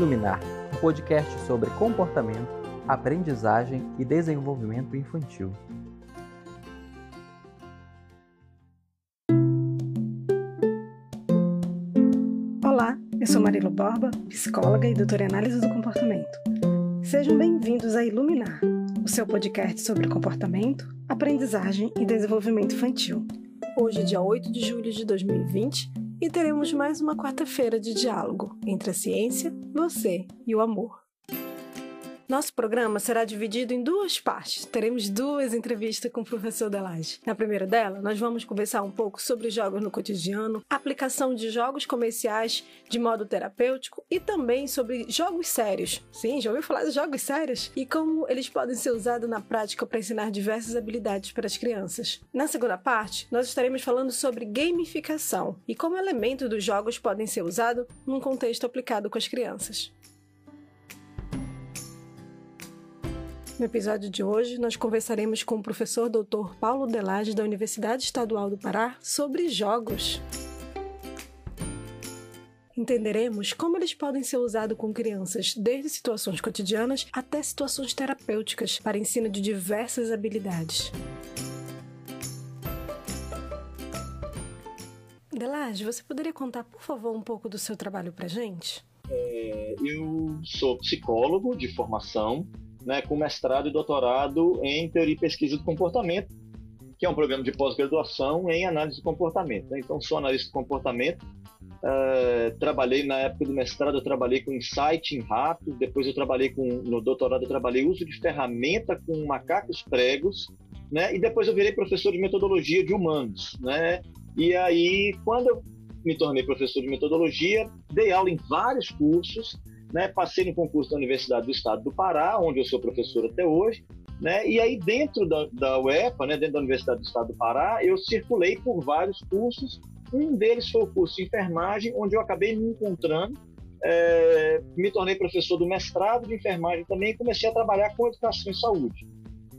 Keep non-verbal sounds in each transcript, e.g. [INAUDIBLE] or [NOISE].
Iluminar, um podcast sobre comportamento, aprendizagem e desenvolvimento infantil. Olá, eu sou Marilo Borba, psicóloga e doutora em análise do comportamento. Sejam bem-vindos a Iluminar, o seu podcast sobre comportamento, aprendizagem e desenvolvimento infantil. Hoje, dia 8 de julho de 2020, e teremos mais uma quarta-feira de diálogo entre a ciência, você e o amor. Nosso programa será dividido em duas partes. Teremos duas entrevistas com o professor Delage. Na primeira dela, nós vamos conversar um pouco sobre jogos no cotidiano, aplicação de jogos comerciais de modo terapêutico e também sobre jogos sérios. Sim, já ouviu falar de jogos sérios? E como eles podem ser usados na prática para ensinar diversas habilidades para as crianças. Na segunda parte, nós estaremos falando sobre gamificação e como elementos dos jogos podem ser usados num contexto aplicado com as crianças. No episódio de hoje, nós conversaremos com o professor Dr. Paulo Delage da Universidade Estadual do Pará sobre jogos. Entenderemos como eles podem ser usados com crianças, desde situações cotidianas até situações terapêuticas, para ensino de diversas habilidades. Delage, você poderia contar, por favor, um pouco do seu trabalho para gente? É, eu sou psicólogo de formação, né, com mestrado e doutorado em teoria e pesquisa do comportamento, que é um programa de pós-graduação em análise do comportamento. Né? Então, sou analista de comportamento. Uh, trabalhei na época do mestrado, eu trabalhei com insight em ratos. Depois, eu trabalhei com no doutorado, eu trabalhei uso de ferramenta com macacos pregos, né? E depois eu virei professor de metodologia de humanos, né? E aí, quando eu me tornei professor de metodologia, dei aula em vários cursos né? Passei no concurso da Universidade do Estado do Pará, onde eu sou professor até hoje, né? E aí dentro da, da UEPA, né, dentro da Universidade do Estado do Pará, eu circulei por vários cursos. Um deles foi o curso de enfermagem, onde eu acabei me encontrando, é, me tornei professor do mestrado de enfermagem também e comecei a trabalhar com educação e saúde.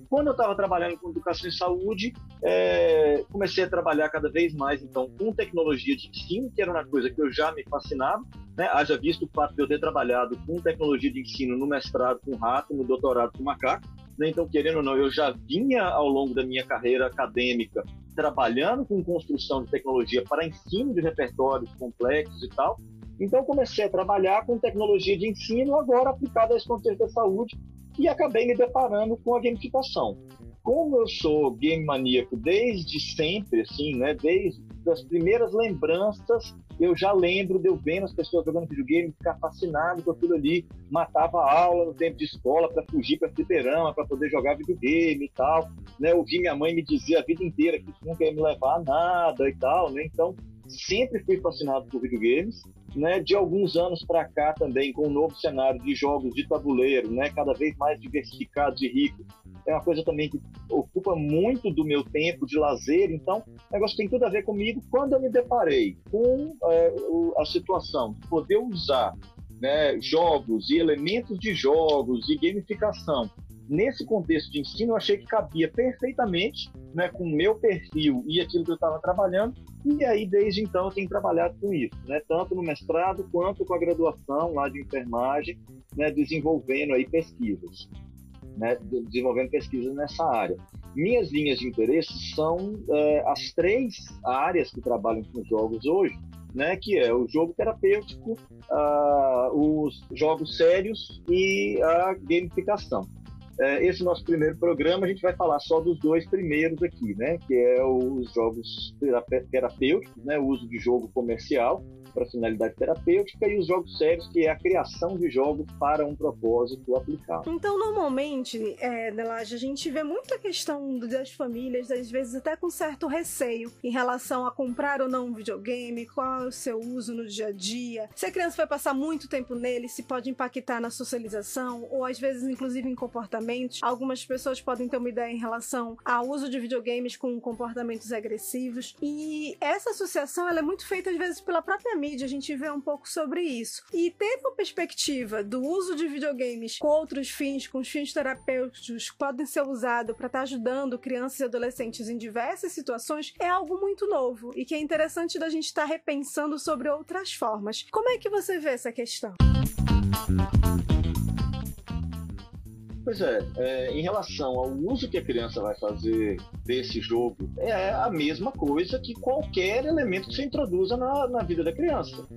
Quando eu estava trabalhando com educação e saúde, é, comecei a trabalhar cada vez mais então com tecnologia de ensino, que era uma coisa que eu já me fascinava, né? haja visto o fato de eu ter trabalhado com tecnologia de ensino no mestrado com rato, no doutorado com macaco. Né? Então, querendo ou não, eu já vinha ao longo da minha carreira acadêmica trabalhando com construção de tecnologia para ensino de repertórios complexos e tal. Então, comecei a trabalhar com tecnologia de ensino agora aplicada esse contexto da saúde e acabei me deparando com a gamificação. Como eu sou game maníaco desde sempre, assim, né, desde as primeiras lembranças, eu já lembro de eu vendo as pessoas jogando videogame, ficar fascinado com aquilo ali, matava a aula no tempo de escola para fugir para fliperama, para poder jogar videogame e tal, né, ouvi minha mãe me dizer a vida inteira que isso nunca ia me levar a nada e tal, né, então sempre fui fascinado por videogames, né? De alguns anos para cá também com o um novo cenário de jogos de tabuleiro, né? Cada vez mais diversificados e ricos. É uma coisa também que ocupa muito do meu tempo de lazer. Então, o negócio tem tudo a ver comigo. Quando eu me deparei com é, a situação de poder usar né, jogos e elementos de jogos e gamificação nesse contexto de ensino, eu achei que cabia perfeitamente né, com o meu perfil e aquilo que eu estava trabalhando, e aí desde então eu tenho trabalhado com isso, né, tanto no mestrado quanto com a graduação lá de enfermagem, né, desenvolvendo aí pesquisas, né, desenvolvendo pesquisas nessa área. Minhas linhas de interesse são é, as três áreas que trabalham com jogos hoje, né, que é o jogo terapêutico, os jogos sérios e a gamificação. É, esse nosso primeiro programa a gente vai falar só dos dois primeiros aqui, né? Que é os jogos terapêuticos, né? O uso de jogo comercial para finalidade terapêutica e os jogos sérios, que é a criação de jogos para um propósito aplicado. Então, normalmente, é, Delage, a gente vê muita questão das famílias, às vezes até com certo receio em relação a comprar ou não um videogame, qual é o seu uso no dia a dia, se a criança vai passar muito tempo nele, se pode impactar na socialização ou às vezes inclusive em comportamentos. Algumas pessoas podem ter uma ideia em relação ao uso de videogames com comportamentos agressivos e essa associação ela é muito feita às vezes pela própria mídia a gente vê um pouco sobre isso. E ter uma perspectiva do uso de videogames com outros fins, com os fins terapêuticos, que podem ser usados para estar tá ajudando crianças e adolescentes em diversas situações, é algo muito novo e que é interessante da gente estar tá repensando sobre outras formas. Como é que você vê essa questão? Pois é, é, em relação ao uso que a criança vai fazer desse jogo, é a mesma coisa que qualquer elemento que você introduza na, na vida da criança.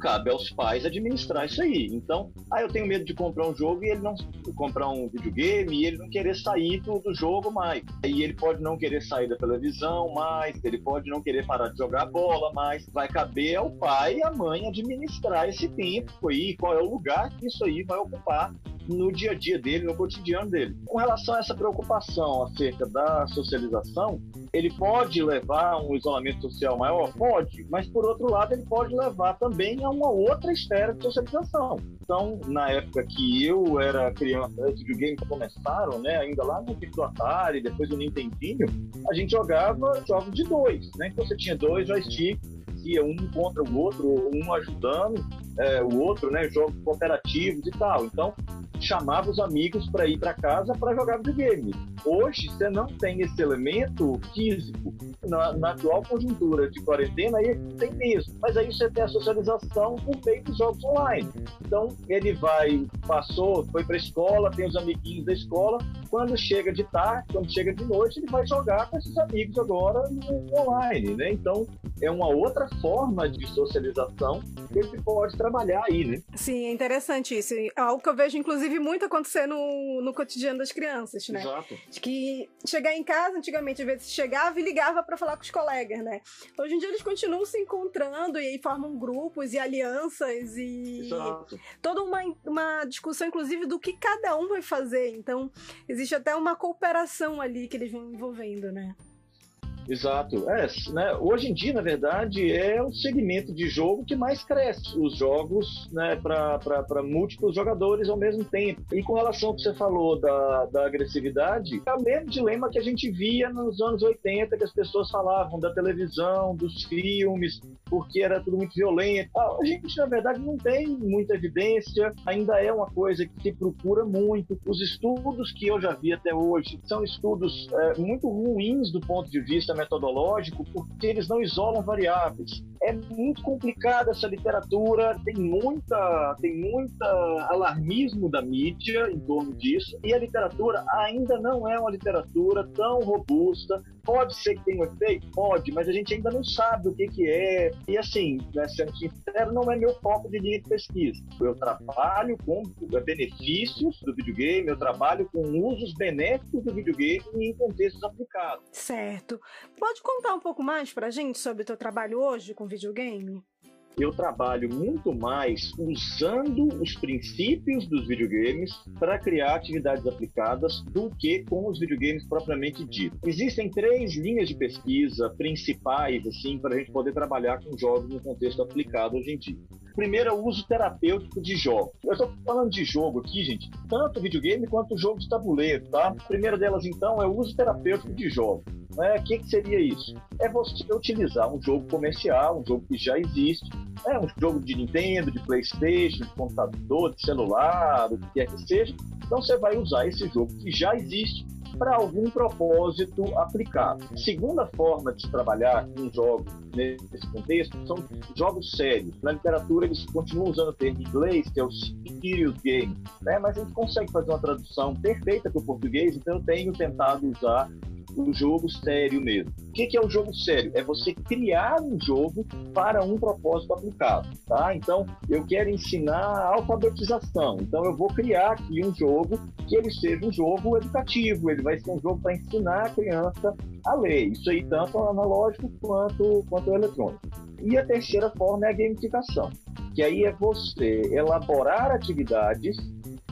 Cabe aos pais administrar isso aí. Então, ah, eu tenho medo de comprar um jogo e ele não comprar um videogame e ele não querer sair do, do jogo mais. Aí ele pode não querer sair da televisão mais, ele pode não querer parar de jogar bola mais. Vai caber ao pai e à mãe administrar esse tempo aí, qual é o lugar que isso aí vai ocupar no dia a dia dele, no cotidiano dele. Com relação a essa preocupação acerca da socialização, ele pode levar a um isolamento social maior? Pode, mas por outro lado, ele pode levar também a uma outra esfera de socialização. Então, na época que eu era criança, os videogames começaram, né, ainda lá no do Atari, depois do Nintendinho, a gente jogava jogos de dois, né? Então você tinha dois joysticks, ia um contra o outro, um ajudando é, o outro, né? Jogos cooperativos e tal. Então, chamava os amigos para ir para casa para jogar videogame. Hoje, você não tem esse elemento físico. Na, na, atual conjuntura de quarentena, aí tem mesmo. Mas aí você tem a socialização por meio dos jogos online. Então, ele vai, passou, foi para a escola, tem os amiguinhos da escola. Quando chega de tarde, quando chega de noite, ele vai jogar com esses amigos agora no online, né? Então, é uma outra forma de socialização ele pode trabalhar aí, né? Sim, é interessante isso. É algo que eu vejo, inclusive, muito acontecer no, no cotidiano das crianças, né? Exato. Que chegar em casa, antigamente, às vezes chegava e ligava para falar com os colegas, né? Hoje em dia eles continuam se encontrando e aí formam grupos e alianças e Exato. toda uma, uma discussão, inclusive, do que cada um vai fazer. Então, existe até uma cooperação ali que eles vão envolvendo, né? Exato. É, né, hoje em dia, na verdade, é o segmento de jogo que mais cresce. Os jogos né, para múltiplos jogadores ao mesmo tempo. E com relação ao que você falou da, da agressividade, é o mesmo dilema que a gente via nos anos 80, que as pessoas falavam da televisão, dos filmes, porque era tudo muito violento. A gente, na verdade, não tem muita evidência, ainda é uma coisa que se procura muito. Os estudos que eu já vi até hoje são estudos é, muito ruins do ponto de vista metodológico porque eles não isolam variáveis. É muito complicada essa literatura, tem muita, tem muita alarmismo da mídia em torno disso, e a literatura ainda não é uma literatura tão robusta. Pode ser que tenha um efeito? Pode, mas a gente ainda não sabe o que, que é. E assim, né, sendo sincero, não é meu foco de linha de pesquisa. Eu trabalho com benefícios do videogame, eu trabalho com usos benéficos do videogame em contextos aplicados. Certo. Pode contar um pouco mais para a gente sobre o teu trabalho hoje com videogame? Eu trabalho muito mais usando os princípios dos videogames para criar atividades aplicadas do que com os videogames propriamente dito. Existem três linhas de pesquisa principais assim para a gente poder trabalhar com jogos no contexto aplicado hoje em dia. Primeiro é o uso terapêutico de jogos. Eu estou falando de jogo aqui, gente, tanto videogame quanto jogos de tabuleiro, tá? A primeira delas, então, é o uso terapêutico de jogos. O que, que seria isso? É você utilizar um jogo comercial, um jogo que já existe, é um jogo de Nintendo, de PlayStation, de computador, de celular, o que quer que seja. Então você vai usar esse jogo que já existe para algum propósito aplicado. Segunda forma de trabalhar com jogos nesse contexto são jogos sérios. Na literatura eles continuam usando o termo inglês, que é o serious game, né? mas a gente consegue fazer uma tradução perfeita para o português, então eu tenho tentado usar o jogo sério mesmo. O que, que é o jogo sério? É você criar um jogo para um propósito aplicado, tá? Então, eu quero ensinar alfabetização. Então, eu vou criar aqui um jogo que ele seja um jogo educativo. Ele vai ser um jogo para ensinar a criança a ler. Isso aí tanto analógico quanto quanto eletrônico. E a terceira forma é a gamificação, que aí é você elaborar atividades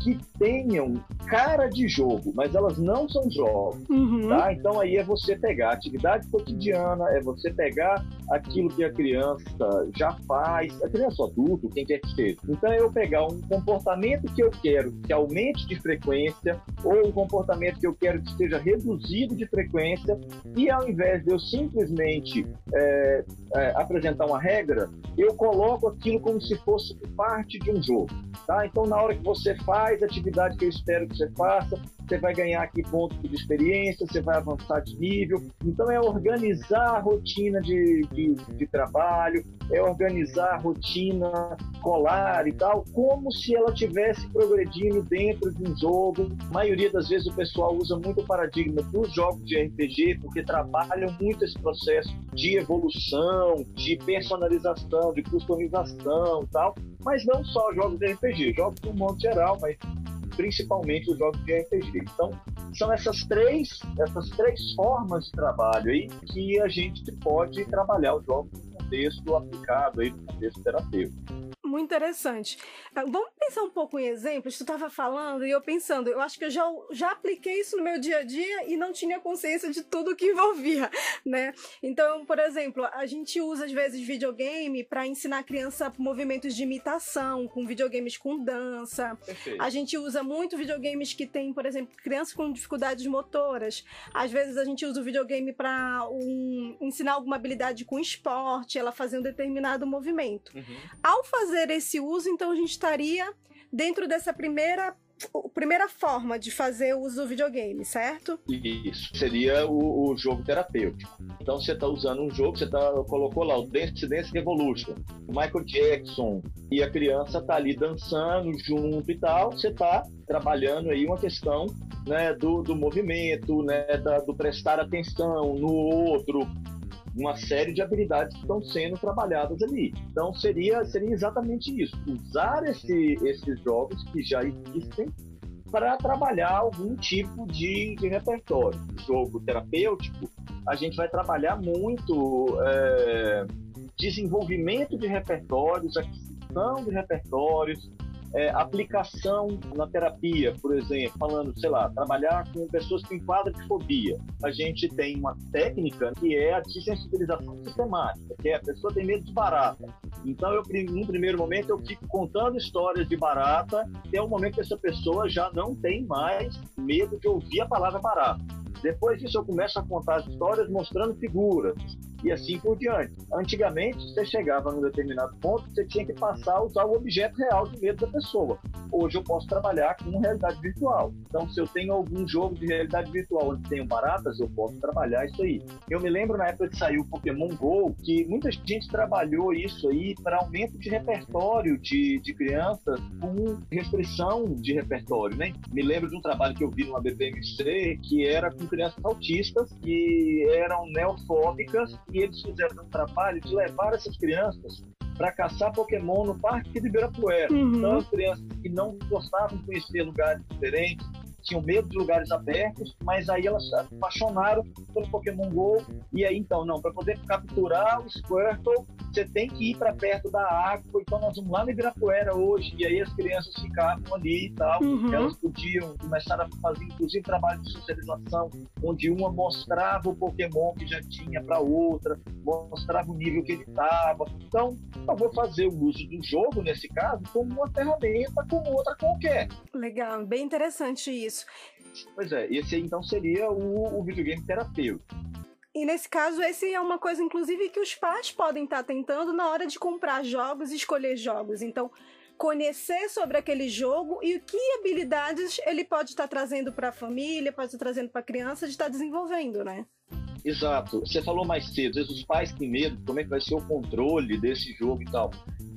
que tenham cara de jogo, mas elas não são jogos, uhum. tá? Então aí é você pegar a atividade cotidiana, é você pegar aquilo que a criança já faz, a criança adulto, quem quer que seja. Então eu pegar um comportamento que eu quero que aumente de frequência ou um comportamento que eu quero que esteja reduzido de frequência e ao invés de eu simplesmente é, é, apresentar uma regra, eu coloco aquilo como se fosse parte de um jogo. Tá? Então, na hora que você faz a atividade que eu espero que você faça, você vai ganhar aqui pontos de experiência, você vai avançar de nível. Então, é organizar a rotina de, de, de trabalho, é organizar a rotina escolar e tal, como se ela tivesse progredindo dentro de um jogo. A maioria das vezes o pessoal usa muito o paradigma dos jogos de RPG, porque trabalham muito esse processo de evolução, de personalização, de customização e tal, mas não só jogos de RPG, jogos de um modo geral, mas principalmente os jogos de RPG. Então, são essas três, essas três formas de trabalho aí que a gente pode trabalhar os jogos no contexto aplicado aí, no contexto terapêutico muito interessante. Vamos pensar um pouco em exemplos. Tu estava falando e eu pensando, eu acho que eu já, já apliquei isso no meu dia a dia e não tinha consciência de tudo que envolvia, [LAUGHS] né? Então, por exemplo, a gente usa às vezes videogame para ensinar a criança movimentos de imitação, com videogames com dança. Perfeito. A gente usa muito videogames que tem, por exemplo, crianças com dificuldades motoras. Às vezes a gente usa o videogame para um, ensinar alguma habilidade com esporte, ela fazer um determinado movimento. Uhum. Ao fazer fazer esse uso, então a gente estaria dentro dessa primeira primeira forma de fazer uso do videogame, certo? Isso. Seria o, o jogo terapêutico. Então você está usando um jogo, você tá, colocou lá o Dance Dance Revolution, Michael Jackson, e a criança está ali dançando junto e tal, você está trabalhando aí uma questão né, do, do movimento, né, da, do prestar atenção no outro, uma série de habilidades que estão sendo trabalhadas ali. Então seria, seria exatamente isso, usar esse, esses jogos que já existem para trabalhar algum tipo de, de repertório. jogo terapêutico, a gente vai trabalhar muito é, desenvolvimento de repertórios, aquisição de repertórios, é, aplicação na terapia, por exemplo, falando, sei lá, trabalhar com pessoas que quadro de fobia. A gente tem uma técnica que é a desensibilização sistemática, que é a pessoa tem medo de barata. Então, eu, num primeiro momento, eu fico contando histórias de barata, até o momento que essa pessoa já não tem mais medo de ouvir a palavra barata. Depois disso, eu começo a contar as histórias mostrando figuras e assim por diante. Antigamente, você chegava num determinado ponto, você tinha que passar a usar o objeto real de medo da pessoa. Hoje eu posso trabalhar com realidade virtual. Então, se eu tenho algum jogo de realidade virtual onde tenho baratas, eu posso trabalhar isso aí. Eu me lembro na época que saiu o Pokémon GO, que muita gente trabalhou isso aí para aumento de repertório de, de crianças com restrição de repertório, né? Me lembro de um trabalho que eu vi numa BPMC que era com crianças autistas que eram neofóbicas e eles fizeram um trabalho de levar essas crianças para caçar Pokémon no Parque de Ibirapuera. Uhum. Então, as crianças que não gostavam de conhecer lugares diferentes, tinham medo de lugares abertos, mas aí elas se apaixonaram pelo Pokémon GO. E aí, então, não, para poder capturar o Squirtle, você tem que ir para perto da água. Então, nós vamos lá no Ibirapuera hoje. E aí, as crianças ficavam ali e tal. Uhum. Elas podiam começar a fazer, inclusive, trabalho de socialização, onde uma mostrava o Pokémon que já tinha para outra, mostrava o nível que ele estava. Então, eu vou fazer o uso do jogo, nesse caso, como uma ferramenta como outra qualquer. Legal, bem interessante isso isso. Pois é, esse então seria o, o videogame terapêutico. E nesse caso, esse é uma coisa, inclusive, que os pais podem estar tentando na hora de comprar jogos e escolher jogos. Então, conhecer sobre aquele jogo e que habilidades ele pode estar trazendo para a família, pode estar trazendo para a criança de estar desenvolvendo, né? Exato. Você falou mais cedo, às vezes os pais têm medo como é que vai ser o controle desse jogo e tal.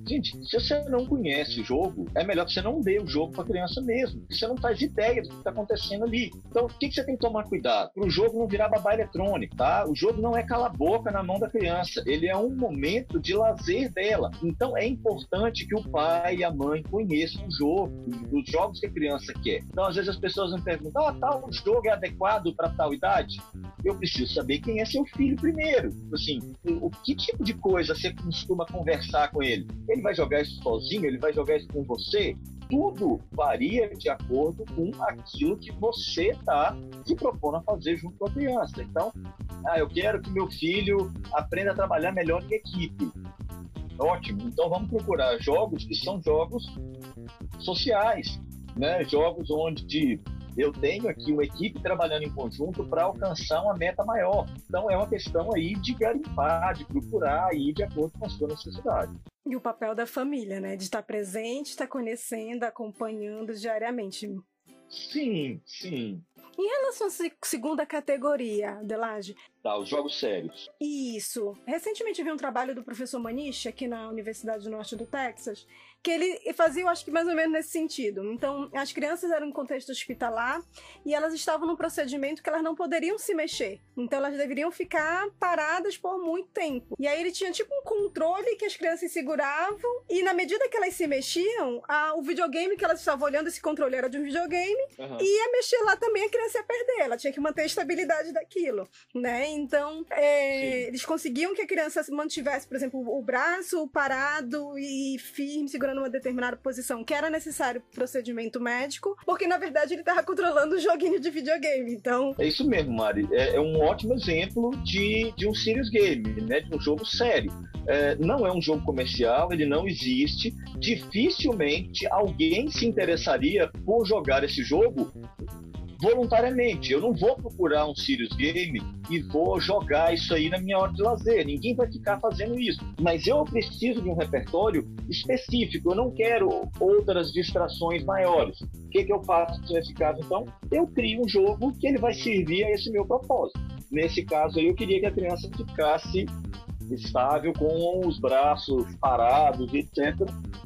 Gente, se você não conhece o jogo, é melhor que você não dê o jogo para a criança mesmo. Você não faz ideia do que está acontecendo ali. Então, o que, que você tem que tomar cuidado? Para o jogo não virar babá eletrônico, tá? O jogo não é cala-boca na mão da criança. Ele é um momento de lazer dela. Então, é importante que o pai e a mãe conheçam o jogo, os jogos que a criança quer. Então, às vezes as pessoas me perguntam: ah, tal jogo é adequado para tal idade? Eu preciso saber quem é seu filho primeiro. Assim, o que tipo de coisa você costuma conversar com ele? ele vai jogar isso sozinho, ele vai jogar isso com você. Tudo varia de acordo com aquilo que você está se propondo a fazer junto com a criança. Então, ah, eu quero que meu filho aprenda a trabalhar melhor em equipe. Ótimo. Então vamos procurar jogos que são jogos sociais, né? Jogos onde eu tenho aqui uma equipe trabalhando em conjunto para alcançar uma meta maior. Então é uma questão aí de garimpar, de procurar aí de acordo com a sua necessidade. E o papel da família, né? De estar presente, estar conhecendo, acompanhando diariamente. Sim, sim. Em relação à segunda categoria, Delage, Tá, os jogos sérios. Isso. Recentemente vi um trabalho do professor Manish aqui na Universidade do Norte do Texas, que ele fazia, eu acho que mais ou menos nesse sentido. Então, as crianças eram em contexto hospitalar e elas estavam num procedimento que elas não poderiam se mexer. Então, elas deveriam ficar paradas por muito tempo. E aí ele tinha tipo um controle que as crianças seguravam e na medida que elas se mexiam, a, o videogame que elas estavam olhando, esse controle era de um videogame, uhum. e ia mexer lá também a criança ia perder. Ela tinha que manter a estabilidade daquilo, né? Então, é, eles conseguiam que a criança mantivesse, por exemplo, o braço parado e firme, segurando uma determinada posição, que era necessário procedimento médico, porque na verdade ele estava controlando o joguinho de videogame. Então. É isso mesmo, Mari. É, é um ótimo exemplo de, de um serious game, né? De um jogo sério. É, não é um jogo comercial, ele não existe. Dificilmente alguém se interessaria por jogar esse jogo voluntariamente. Eu não vou procurar um Sirius Game e vou jogar isso aí na minha hora de lazer. Ninguém vai ficar fazendo isso. Mas eu preciso de um repertório específico. Eu não quero outras distrações maiores. O que, que eu faço nesse caso, então? Eu crio um jogo que ele vai servir a esse meu propósito. Nesse caso eu queria que a criança ficasse estável com os braços parados, etc.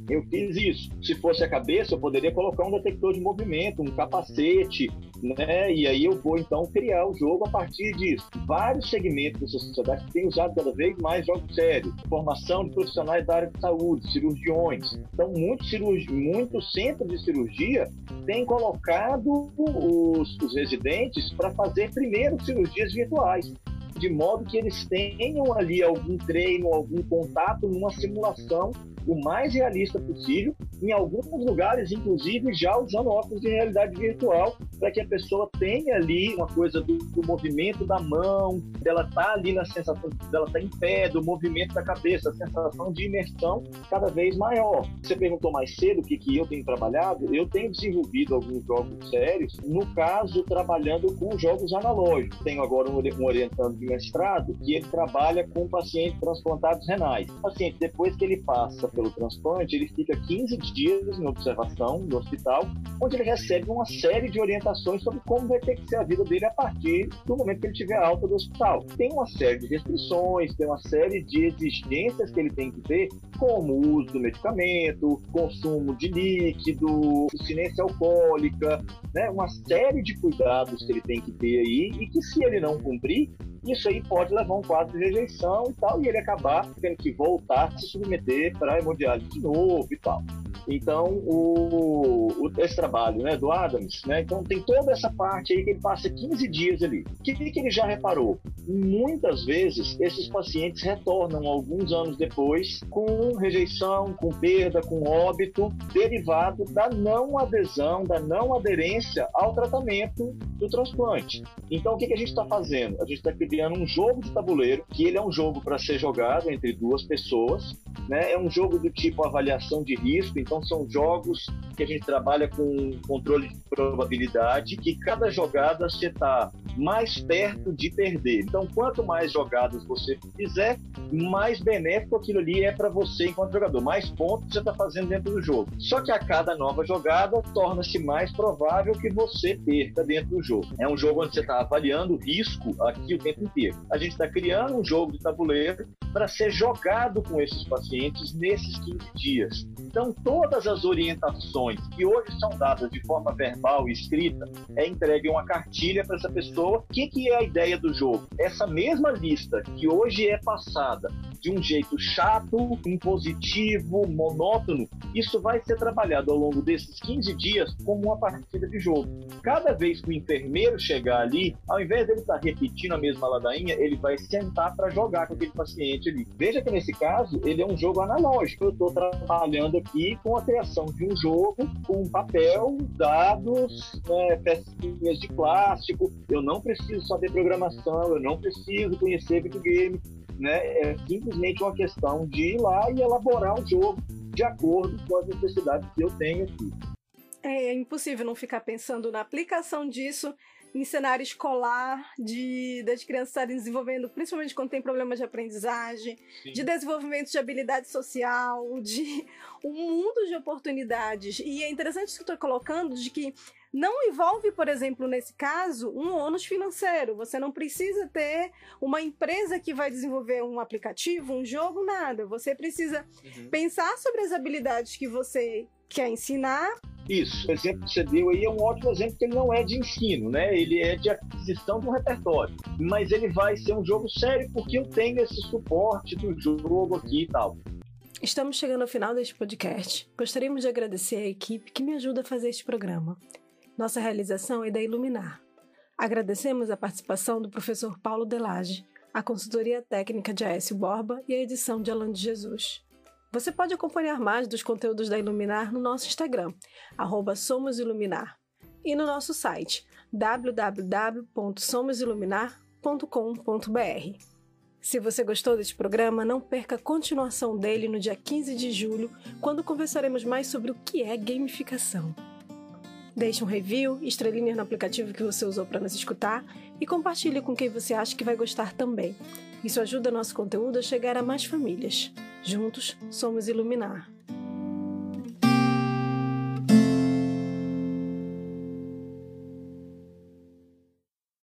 Eu fiz isso. Se fosse a cabeça, eu poderia colocar um detector de movimento, um capacete, né? E aí eu vou então criar o jogo a partir disso. Vários segmentos da sociedade têm usado cada vez mais jogos sérios, formação de profissionais da área de saúde, cirurgiões. Então, muitos centros de cirurgia têm colocado os, os residentes para fazer primeiro cirurgias virtuais de modo que eles tenham ali algum treino, algum contato numa simulação o mais realista possível, em alguns lugares, inclusive, já usando óculos de realidade virtual, para que a pessoa tenha ali uma coisa do, do movimento da mão, dela tá ali na sensação dela tá em pé, do movimento da cabeça, a sensação de imersão cada vez maior. Você perguntou mais cedo o que, que eu tenho trabalhado, eu tenho desenvolvido alguns jogos sérios, no caso, trabalhando com jogos analógicos. Tenho agora um, um orientando de mestrado que ele trabalha com pacientes transplantados renais. O paciente, depois que ele passa pelo transplante, ele fica 15 dias em observação no hospital, onde ele recebe uma série de orientações sobre como vai ter que ser a vida dele a partir do momento que ele tiver alta do hospital. Tem uma série de restrições, tem uma série de exigências que ele tem que ter, como o uso do medicamento, consumo de líquido, sinência alcoólica, né? uma série de cuidados que ele tem que ter aí e que se ele não cumprir, isso aí pode levar um quadro de rejeição e tal, e ele acabar tendo que voltar se submeter para a hemodiálise de novo e tal. Então, o, esse trabalho né, do Adams, né, então tem toda essa parte aí que ele passa 15 dias ali. O que, que ele já reparou? Muitas vezes, esses pacientes retornam alguns anos depois com rejeição, com perda, com óbito, derivado da não adesão, da não aderência ao tratamento do transplante. Então, o que, que a gente está fazendo? A gente está criando um jogo de tabuleiro, que ele é um jogo para ser jogado entre duas pessoas, né? É um jogo do tipo avaliação de risco, então são jogos que a gente trabalha com controle de probabilidade, que cada jogada você está mais perto de perder. Então, quanto mais jogadas você fizer, mais benéfico aquilo ali é para você enquanto jogador, mais pontos você está fazendo dentro do jogo. Só que a cada nova jogada torna-se mais provável que você perca dentro do jogo. É um jogo onde você está avaliando o risco aqui o tempo inteiro. A gente está criando um jogo de tabuleiro para ser jogado com esses pacientes nesses 15 dias. Então, todas as orientações que hoje são dadas de forma verbal e escrita, é entregue uma cartilha para essa pessoa. O que, que é a ideia do jogo? Essa mesma lista que hoje é passada de um jeito chato, impositivo, monótono, isso vai ser trabalhado ao longo desses 15 dias como uma partida de jogo. Cada vez que o enfermeiro chegar ali, ao invés dele estar repetindo a mesma ladainha, ele vai sentar para jogar com aquele paciente ali. Veja que nesse caso, ele é um jogo analógico. Eu estou trabalhando aqui com a criação de um jogo com papel, dados, né, de plástico. Eu não preciso saber programação, eu não preciso conhecer videogame né? É simplesmente uma questão de ir lá e elaborar o jogo de acordo com as necessidades que eu tenho aqui. É impossível não ficar pensando na aplicação disso em cenário escolar, de das crianças estarem desenvolvendo, principalmente quando tem problemas de aprendizagem, Sim. de desenvolvimento de habilidade social, de um mundo de oportunidades. E é interessante isso que estou colocando, de que não envolve, por exemplo, nesse caso, um ônus financeiro. Você não precisa ter uma empresa que vai desenvolver um aplicativo, um jogo, nada. Você precisa uhum. pensar sobre as habilidades que você quer ensinar isso, o exemplo que você deu aí é um ótimo exemplo que ele não é de ensino, né? Ele é de aquisição de um repertório. Mas ele vai ser um jogo sério porque eu tenho esse suporte do jogo aqui e tal. Estamos chegando ao final deste podcast. Gostaríamos de agradecer à equipe que me ajuda a fazer este programa. Nossa realização é da Iluminar. Agradecemos a participação do professor Paulo Delage, a consultoria técnica de Aécio Borba e a edição de Alan de Jesus. Você pode acompanhar mais dos conteúdos da Iluminar no nosso Instagram, @somosiluminar, e no nosso site www.somosiluminar.com.br. Se você gostou deste programa, não perca a continuação dele no dia 15 de julho, quando conversaremos mais sobre o que é gamificação. Deixe um review, estrelinhas no aplicativo que você usou para nos escutar e compartilhe com quem você acha que vai gostar também. Isso ajuda nosso conteúdo a chegar a mais famílias. Juntos somos iluminar.